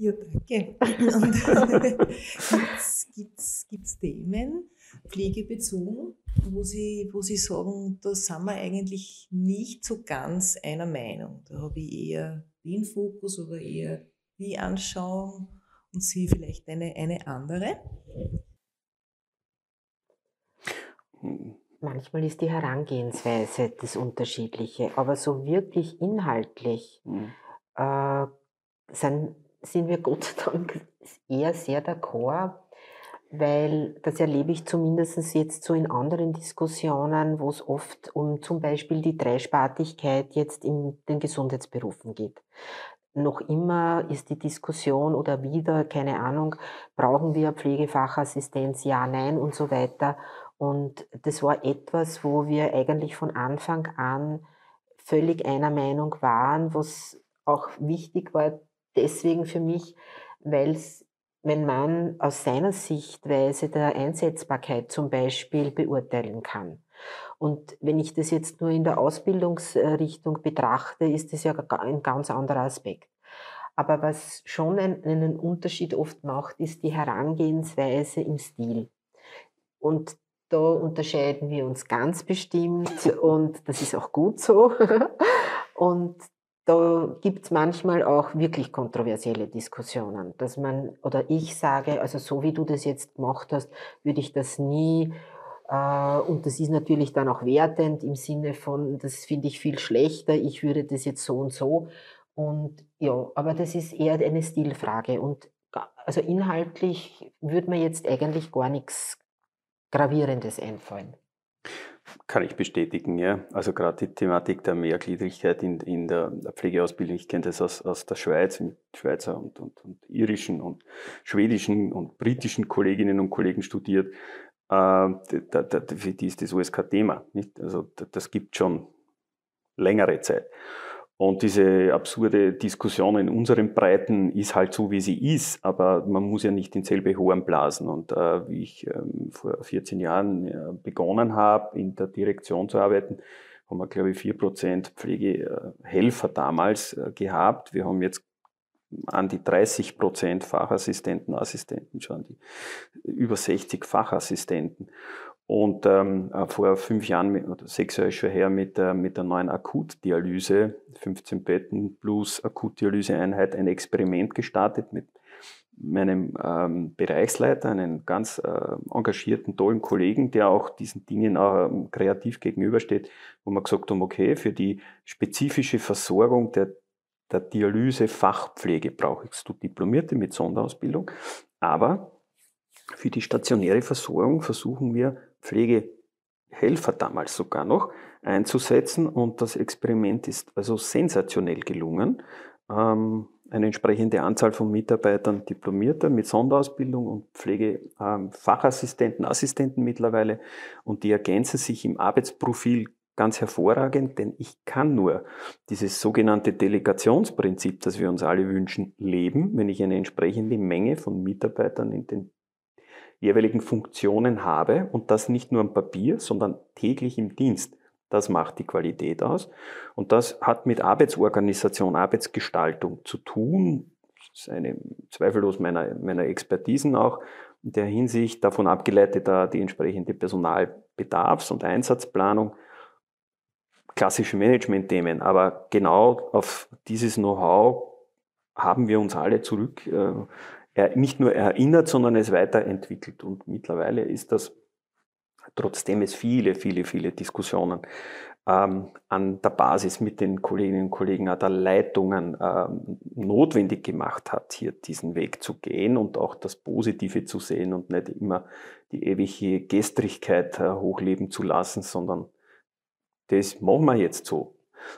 Ja, danke. Und gibt es Themen, pflegebezogen, wo Sie, wo Sie sagen, da sind wir eigentlich nicht so ganz einer Meinung. Da habe ich eher den Fokus oder eher die Anschauung und Sie vielleicht eine, eine andere? Manchmal ist die Herangehensweise das Unterschiedliche, aber so wirklich inhaltlich mhm. äh, sind sind wir Gott sei Dank eher sehr d'accord, weil das erlebe ich zumindest jetzt so in anderen Diskussionen, wo es oft um zum Beispiel die Dreispartigkeit jetzt in den Gesundheitsberufen geht. Noch immer ist die Diskussion oder wieder, keine Ahnung, brauchen wir Pflegefachassistenz, ja, nein und so weiter. Und das war etwas, wo wir eigentlich von Anfang an völlig einer Meinung waren, was auch wichtig war, deswegen für mich, weil es wenn man aus seiner Sichtweise der Einsetzbarkeit zum Beispiel beurteilen kann. Und wenn ich das jetzt nur in der Ausbildungsrichtung betrachte, ist das ja ein ganz anderer Aspekt. Aber was schon einen Unterschied oft macht, ist die Herangehensweise im Stil. Und da unterscheiden wir uns ganz bestimmt und das ist auch gut so. Und da gibt es manchmal auch wirklich kontroversielle Diskussionen, dass man oder ich sage, also so wie du das jetzt gemacht hast, würde ich das nie äh, und das ist natürlich dann auch wertend im Sinne von, das finde ich viel schlechter, ich würde das jetzt so und so. Und ja, aber das ist eher eine Stilfrage. Und also inhaltlich würde man jetzt eigentlich gar nichts Gravierendes einfallen. Kann ich bestätigen, ja. Also gerade die Thematik der Mehrgliedrigkeit in, in der Pflegeausbildung, ich kenne das aus, aus der Schweiz mit Schweizer und, und, und irischen und schwedischen und britischen Kolleginnen und Kollegen studiert. Äh, da, da, für die ist das alles kein Thema. Nicht? Also das gibt schon längere Zeit. Und diese absurde Diskussion in unseren Breiten ist halt so, wie sie ist, aber man muss ja nicht in selbe Horn blasen. Und äh, wie ich ähm, vor 14 Jahren äh, begonnen habe, in der Direktion zu arbeiten, haben wir, glaube ich, 4% Pflegehelfer damals äh, gehabt. Wir haben jetzt an die 30% Fachassistenten, Assistenten schon, die, über 60 Fachassistenten. Und ähm, äh, vor fünf Jahren, oder sechs Jahre schon her, mit, äh, mit der neuen Akutdialyse, 15 Betten plus Akutdialyseeinheit, ein Experiment gestartet mit meinem ähm, Bereichsleiter, einen ganz äh, engagierten, tollen Kollegen, der auch diesen Dingen auch ähm, kreativ gegenübersteht, wo wir gesagt haben, okay, für die spezifische Versorgung der, der Dialyse-Fachpflege brauchst du Diplomierte mit Sonderausbildung, aber für die stationäre Versorgung versuchen wir Pflegehelfer damals sogar noch einzusetzen und das Experiment ist also sensationell gelungen. Ähm, eine entsprechende Anzahl von Mitarbeitern Diplomierter mit Sonderausbildung und Pflegefachassistenten, ähm, Assistenten mittlerweile und die ergänzen sich im Arbeitsprofil ganz hervorragend, denn ich kann nur dieses sogenannte Delegationsprinzip, das wir uns alle wünschen, leben, wenn ich eine entsprechende Menge von Mitarbeitern in den jeweiligen Funktionen habe und das nicht nur am Papier, sondern täglich im Dienst. Das macht die Qualität aus. Und das hat mit Arbeitsorganisation, Arbeitsgestaltung zu tun. Das ist eine, zweifellos meiner, meiner Expertisen auch in der Hinsicht davon abgeleitet, da die entsprechende Personalbedarfs- und Einsatzplanung, klassische Management-Themen. Aber genau auf dieses Know-how haben wir uns alle zurück äh, nicht nur erinnert, sondern es weiterentwickelt. Und mittlerweile ist das, trotzdem es viele, viele, viele Diskussionen ähm, an der Basis mit den Kolleginnen und Kollegen an der Leitungen ähm, notwendig gemacht hat, hier diesen Weg zu gehen und auch das Positive zu sehen und nicht immer die ewige Gestrigkeit äh, hochleben zu lassen, sondern das machen wir jetzt so.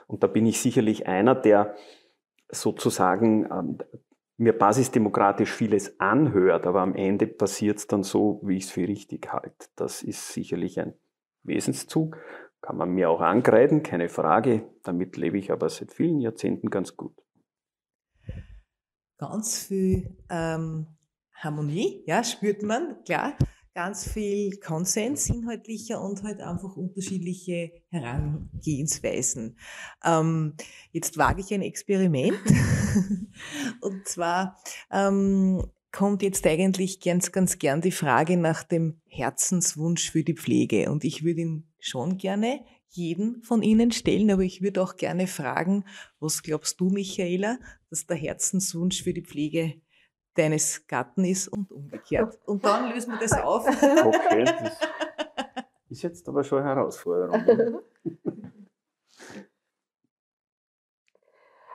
Und da bin ich sicherlich einer, der sozusagen ähm, mir basisdemokratisch vieles anhört, aber am Ende passiert es dann so, wie ich es für richtig halte. Das ist sicherlich ein Wesenszug, kann man mir auch angreifen, keine Frage. Damit lebe ich aber seit vielen Jahrzehnten ganz gut. Ganz viel ähm, Harmonie, ja, spürt man, klar ganz viel Konsens inhaltlicher und halt einfach unterschiedliche Herangehensweisen. Ähm, jetzt wage ich ein Experiment. und zwar ähm, kommt jetzt eigentlich ganz, ganz gern die Frage nach dem Herzenswunsch für die Pflege. Und ich würde ihn schon gerne jeden von Ihnen stellen, aber ich würde auch gerne fragen, was glaubst du, Michaela, dass der Herzenswunsch für die Pflege deines Gatten ist und umgekehrt. Und dann lösen wir das auf. Okay, das ist jetzt aber schon eine Herausforderung.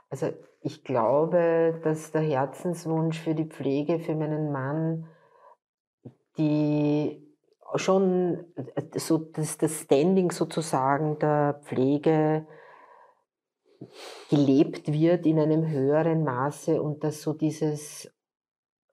Also ich glaube, dass der Herzenswunsch für die Pflege für meinen Mann die schon so das, das Standing sozusagen der Pflege gelebt wird in einem höheren Maße und dass so dieses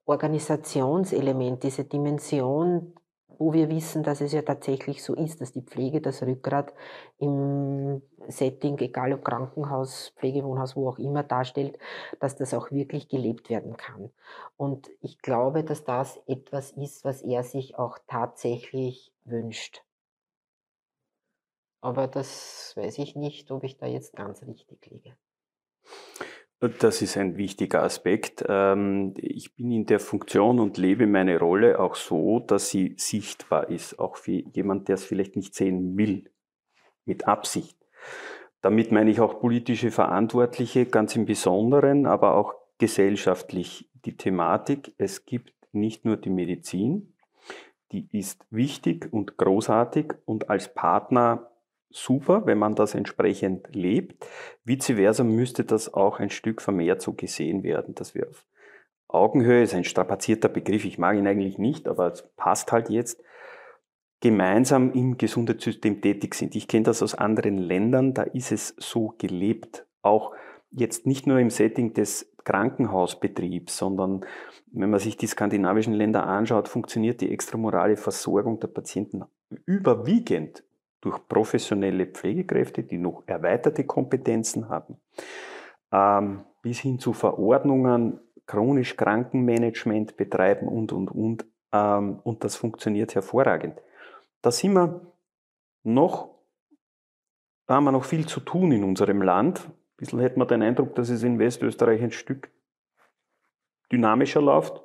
Organisationselement, diese Dimension, wo wir wissen, dass es ja tatsächlich so ist, dass die Pflege das Rückgrat im Setting, egal ob Krankenhaus, Pflegewohnhaus, wo auch immer darstellt, dass das auch wirklich gelebt werden kann. Und ich glaube, dass das etwas ist, was er sich auch tatsächlich wünscht. Aber das weiß ich nicht, ob ich da jetzt ganz richtig liege. Das ist ein wichtiger Aspekt. Ähm, ich bin in der Funktion und lebe meine Rolle auch so, dass sie sichtbar ist, auch für jemand, der es vielleicht nicht sehen will, mit Absicht. Damit meine ich auch politische Verantwortliche ganz im Besonderen, aber auch gesellschaftlich die Thematik. Es gibt nicht nur die Medizin, die ist wichtig und großartig und als Partner super, wenn man das entsprechend lebt. Vice versa müsste das auch ein Stück vermehrt so gesehen werden, dass wir auf Augenhöhe, ist ein strapazierter Begriff, ich mag ihn eigentlich nicht, aber es passt halt jetzt, gemeinsam im Gesundheitssystem tätig sind. Ich kenne das aus anderen Ländern, da ist es so gelebt. Auch jetzt nicht nur im Setting des Krankenhausbetriebs, sondern wenn man sich die skandinavischen Länder anschaut, funktioniert die extramorale Versorgung der Patienten überwiegend durch professionelle Pflegekräfte, die noch erweiterte Kompetenzen haben, ähm, bis hin zu Verordnungen, chronisch Krankenmanagement betreiben und, und, und. Ähm, und das funktioniert hervorragend. Da sind wir noch, da haben wir noch viel zu tun in unserem Land. Ein bisschen hätte man den Eindruck, dass es in Westösterreich ein Stück dynamischer läuft.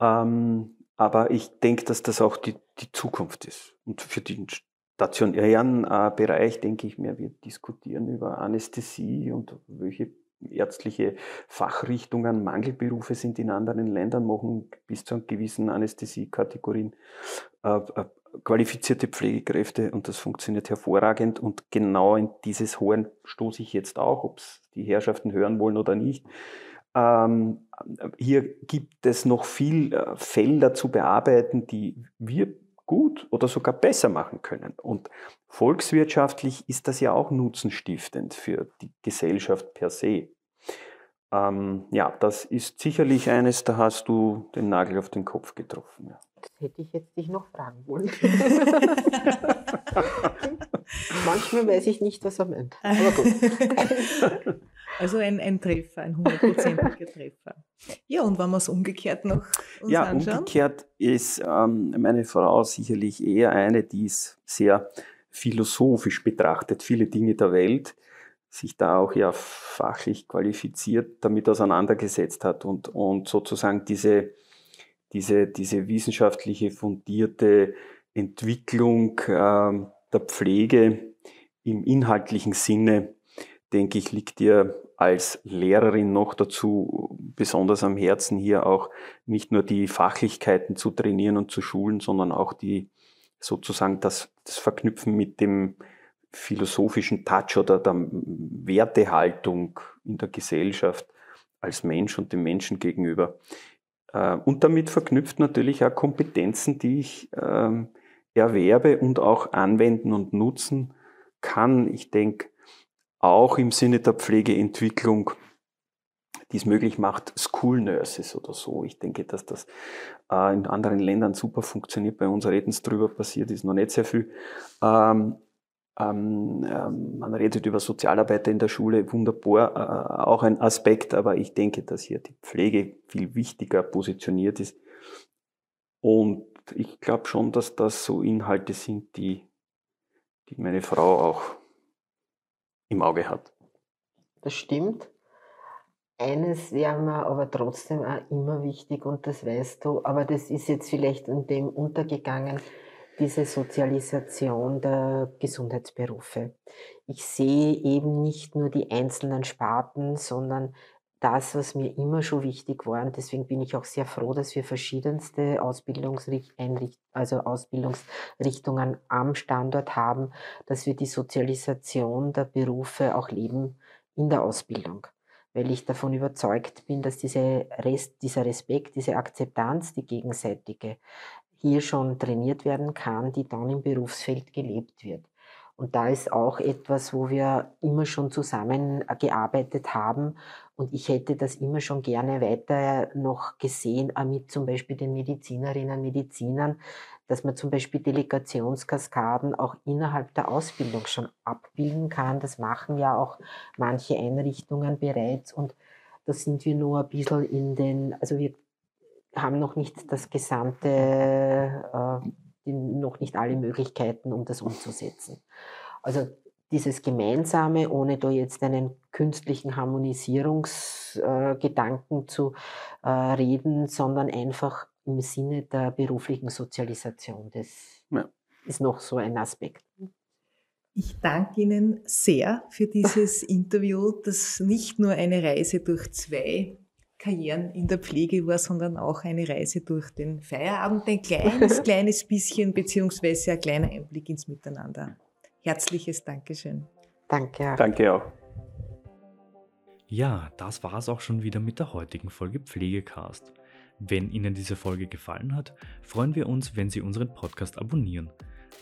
Ähm, aber ich denke, dass das auch die, die Zukunft ist. Und für den stationären äh, Bereich denke ich mir, wir diskutieren über Anästhesie und welche ärztliche Fachrichtungen Mangelberufe sind in anderen Ländern, machen bis zu gewissen Anästhesiekategorien äh, äh, qualifizierte Pflegekräfte und das funktioniert hervorragend und genau in dieses Horn stoße ich jetzt auch, ob es die Herrschaften hören wollen oder nicht. Ähm, hier gibt es noch viel äh, Felder zu bearbeiten, die wir gut oder sogar besser machen können. Und volkswirtschaftlich ist das ja auch nutzenstiftend für die Gesellschaft per se. Ähm, ja, das ist sicherlich eines, da hast du den Nagel auf den Kopf getroffen. Ja. Das hätte ich jetzt dich noch fragen wollen. Manchmal weiß ich nicht, was er meint. Aber gut. Also ein, ein Treffer, ein hundertprozentiger Treffer. Ja, und wenn wir es umgekehrt noch uns ja, anschauen? umgekehrt ist ähm, meine Frau sicherlich eher eine, die es sehr philosophisch betrachtet, viele Dinge der Welt, sich da auch ja fachlich qualifiziert damit auseinandergesetzt hat und, und sozusagen diese, diese, diese wissenschaftliche fundierte Entwicklung äh, der Pflege im inhaltlichen Sinne, denke ich, liegt ihr als Lehrerin noch dazu besonders am Herzen, hier auch nicht nur die Fachlichkeiten zu trainieren und zu schulen, sondern auch die sozusagen das, das Verknüpfen mit dem philosophischen Touch oder der Wertehaltung in der Gesellschaft als Mensch und dem Menschen gegenüber. Äh, und damit verknüpft natürlich auch Kompetenzen, die ich ähm, erwerbe und auch anwenden und nutzen kann. Ich denke, auch im Sinne der Pflegeentwicklung, die es möglich macht, School Nurses oder so. Ich denke, dass das äh, in anderen Ländern super funktioniert. Bei uns reden es drüber, passiert ist noch nicht sehr viel. Ähm, ähm, man redet über Sozialarbeiter in der Schule, wunderbar, äh, auch ein Aspekt, aber ich denke, dass hier die Pflege viel wichtiger positioniert ist. Und ich glaube schon, dass das so Inhalte sind, die, die meine Frau auch im Auge hat. Das stimmt. Eines wäre mir aber trotzdem auch immer wichtig und das weißt du, aber das ist jetzt vielleicht in dem untergegangen, diese Sozialisation der Gesundheitsberufe. Ich sehe eben nicht nur die einzelnen Sparten, sondern das, was mir immer schon wichtig war. Und deswegen bin ich auch sehr froh, dass wir verschiedenste also Ausbildungsrichtungen am Standort haben, dass wir die Sozialisation der Berufe auch leben in der Ausbildung. Weil ich davon überzeugt bin, dass diese Rest, dieser Respekt, diese Akzeptanz, die gegenseitige, hier schon trainiert werden kann, die dann im Berufsfeld gelebt wird. Und da ist auch etwas, wo wir immer schon zusammengearbeitet haben. Und ich hätte das immer schon gerne weiter noch gesehen, mit zum Beispiel den Medizinerinnen und Medizinern, dass man zum Beispiel Delegationskaskaden auch innerhalb der Ausbildung schon abbilden kann. Das machen ja auch manche Einrichtungen bereits. Und da sind wir nur ein bisschen in den, also wir haben noch nicht das gesamte, äh, noch nicht alle Möglichkeiten, um das umzusetzen. Also dieses Gemeinsame, ohne da jetzt einen künstlichen Harmonisierungsgedanken äh, zu äh, reden, sondern einfach im Sinne der beruflichen Sozialisation. Das ja. ist noch so ein Aspekt. Ich danke Ihnen sehr für dieses Interview, das nicht nur eine Reise durch zwei Karrieren in der Pflege war, sondern auch eine Reise durch den Feierabend, ein kleines, kleines bisschen, beziehungsweise ein kleiner Einblick ins Miteinander. Herzliches Dankeschön. Danke. Danke auch. Ja, das war es auch schon wieder mit der heutigen Folge Pflegecast. Wenn Ihnen diese Folge gefallen hat, freuen wir uns, wenn Sie unseren Podcast abonnieren.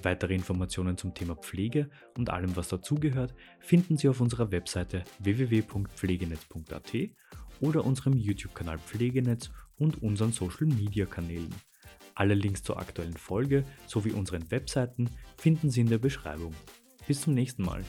Weitere Informationen zum Thema Pflege und allem, was dazugehört, finden Sie auf unserer Webseite www.pflegenetz.at oder unserem YouTube-Kanal Pflegenetz und unseren Social-Media-Kanälen. Alle Links zur aktuellen Folge sowie unseren Webseiten finden Sie in der Beschreibung. Bis zum nächsten Mal.